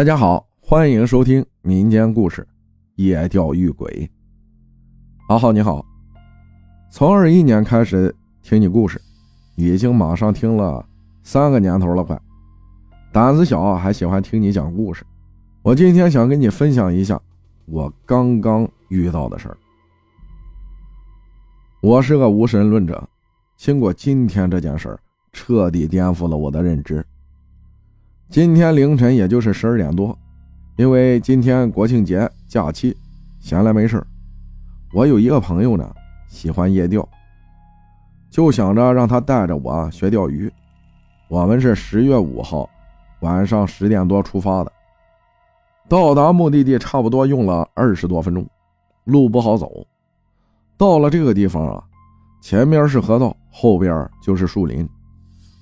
大家好，欢迎收听民间故事《夜钓遇鬼》。阿浩你好，从二一年开始听你故事，已经马上听了三个年头了，快。胆子小还喜欢听你讲故事。我今天想跟你分享一下我刚刚遇到的事儿。我是个无神论者，经过今天这件事儿，彻底颠覆了我的认知。今天凌晨，也就是十二点多，因为今天国庆节假期，闲来没事我有一个朋友呢，喜欢夜钓，就想着让他带着我学钓鱼。我们是十月五号晚上十点多出发的，到达目的地差不多用了二十多分钟，路不好走。到了这个地方啊，前面是河道，后边就是树林，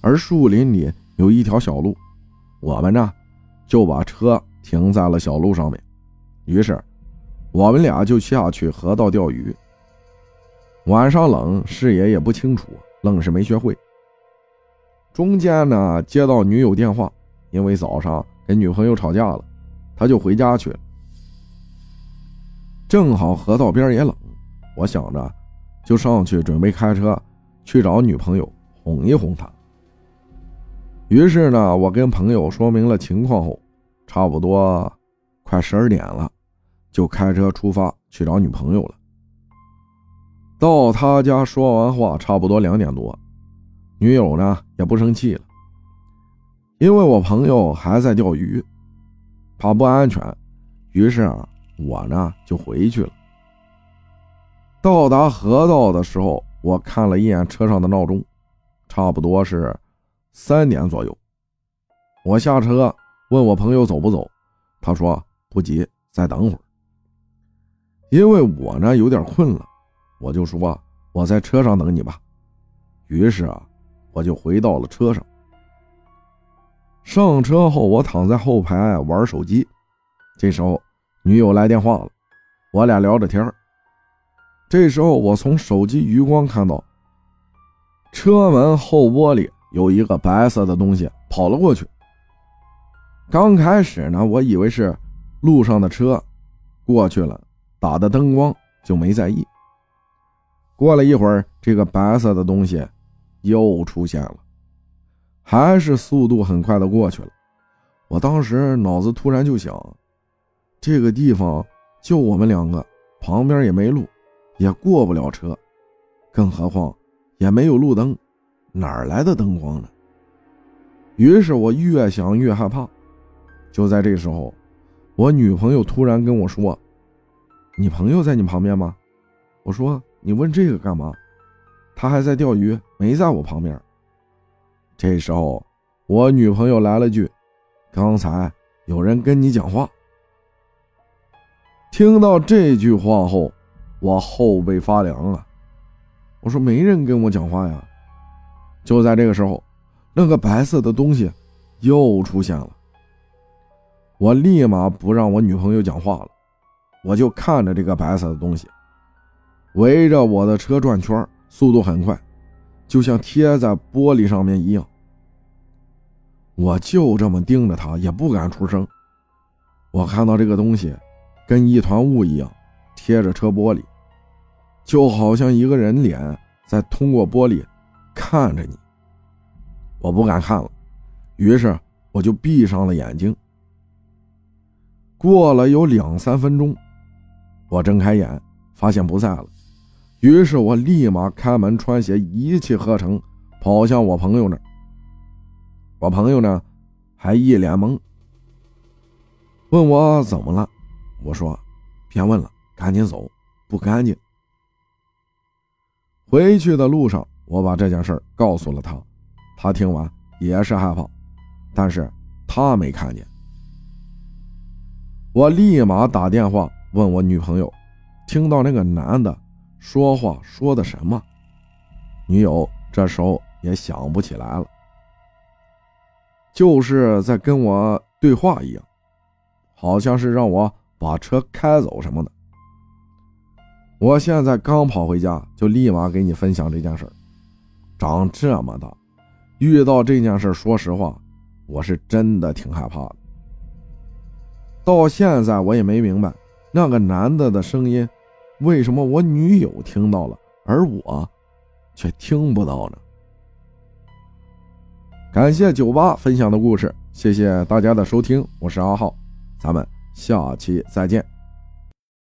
而树林里有一条小路，我们呢就把车停在了小路上面。于是，我们俩就下去河道钓鱼。晚上冷，视野也不清楚，愣是没学会。中间呢接到女友电话，因为早上跟女朋友吵架了，他就回家去了。正好河道边也冷。我想着，就上去准备开车去找女朋友哄一哄她。于是呢，我跟朋友说明了情况后，差不多快十二点了，就开车出发去找女朋友了。到他家说完话，差不多两点多，女友呢也不生气了，因为我朋友还在钓鱼，怕不安全，于是啊，我呢就回去了。到达河道的时候，我看了一眼车上的闹钟，差不多是三点左右。我下车问我朋友走不走，他说不急，再等会儿。因为我呢有点困了，我就说我在车上等你吧。于是啊，我就回到了车上。上车后，我躺在后排玩手机，这时候女友来电话了，我俩聊着天。这时候，我从手机余光看到，车门后玻璃有一个白色的东西跑了过去。刚开始呢，我以为是路上的车过去了，打的灯光就没在意。过了一会儿，这个白色的东西又出现了，还是速度很快的过去了。我当时脑子突然就想，这个地方就我们两个，旁边也没路。也过不了车，更何况也没有路灯，哪儿来的灯光呢？于是我越想越害怕。就在这时候，我女朋友突然跟我说：“你朋友在你旁边吗？”我说：“你问这个干嘛？”他还在钓鱼，没在我旁边。这时候，我女朋友来了句：“刚才有人跟你讲话。”听到这句话后。我后背发凉啊！我说没人跟我讲话呀。就在这个时候，那个白色的东西又出现了。我立马不让我女朋友讲话了，我就看着这个白色的东西围着我的车转圈，速度很快，就像贴在玻璃上面一样。我就这么盯着它，也不敢出声。我看到这个东西跟一团雾一样。贴着车玻璃，就好像一个人脸在通过玻璃看着你。我不敢看了，于是我就闭上了眼睛。过了有两三分钟，我睁开眼，发现不在了。于是我立马开门穿鞋，一气呵成跑向我朋友那儿。我朋友呢，还一脸懵，问我怎么了。我说：“别问了。”赶紧走，不干净。回去的路上，我把这件事告诉了他，他听完也是害怕，但是他没看见。我立马打电话问我女朋友，听到那个男的说话说的什么？女友这时候也想不起来了，就是在跟我对话一样，好像是让我把车开走什么的。我现在刚跑回家，就立马给你分享这件事长这么大，遇到这件事说实话，我是真的挺害怕的。到现在我也没明白，那个男的的声音，为什么我女友听到了，而我却听不到呢？感谢酒吧分享的故事，谢谢大家的收听，我是阿浩，咱们下期再见。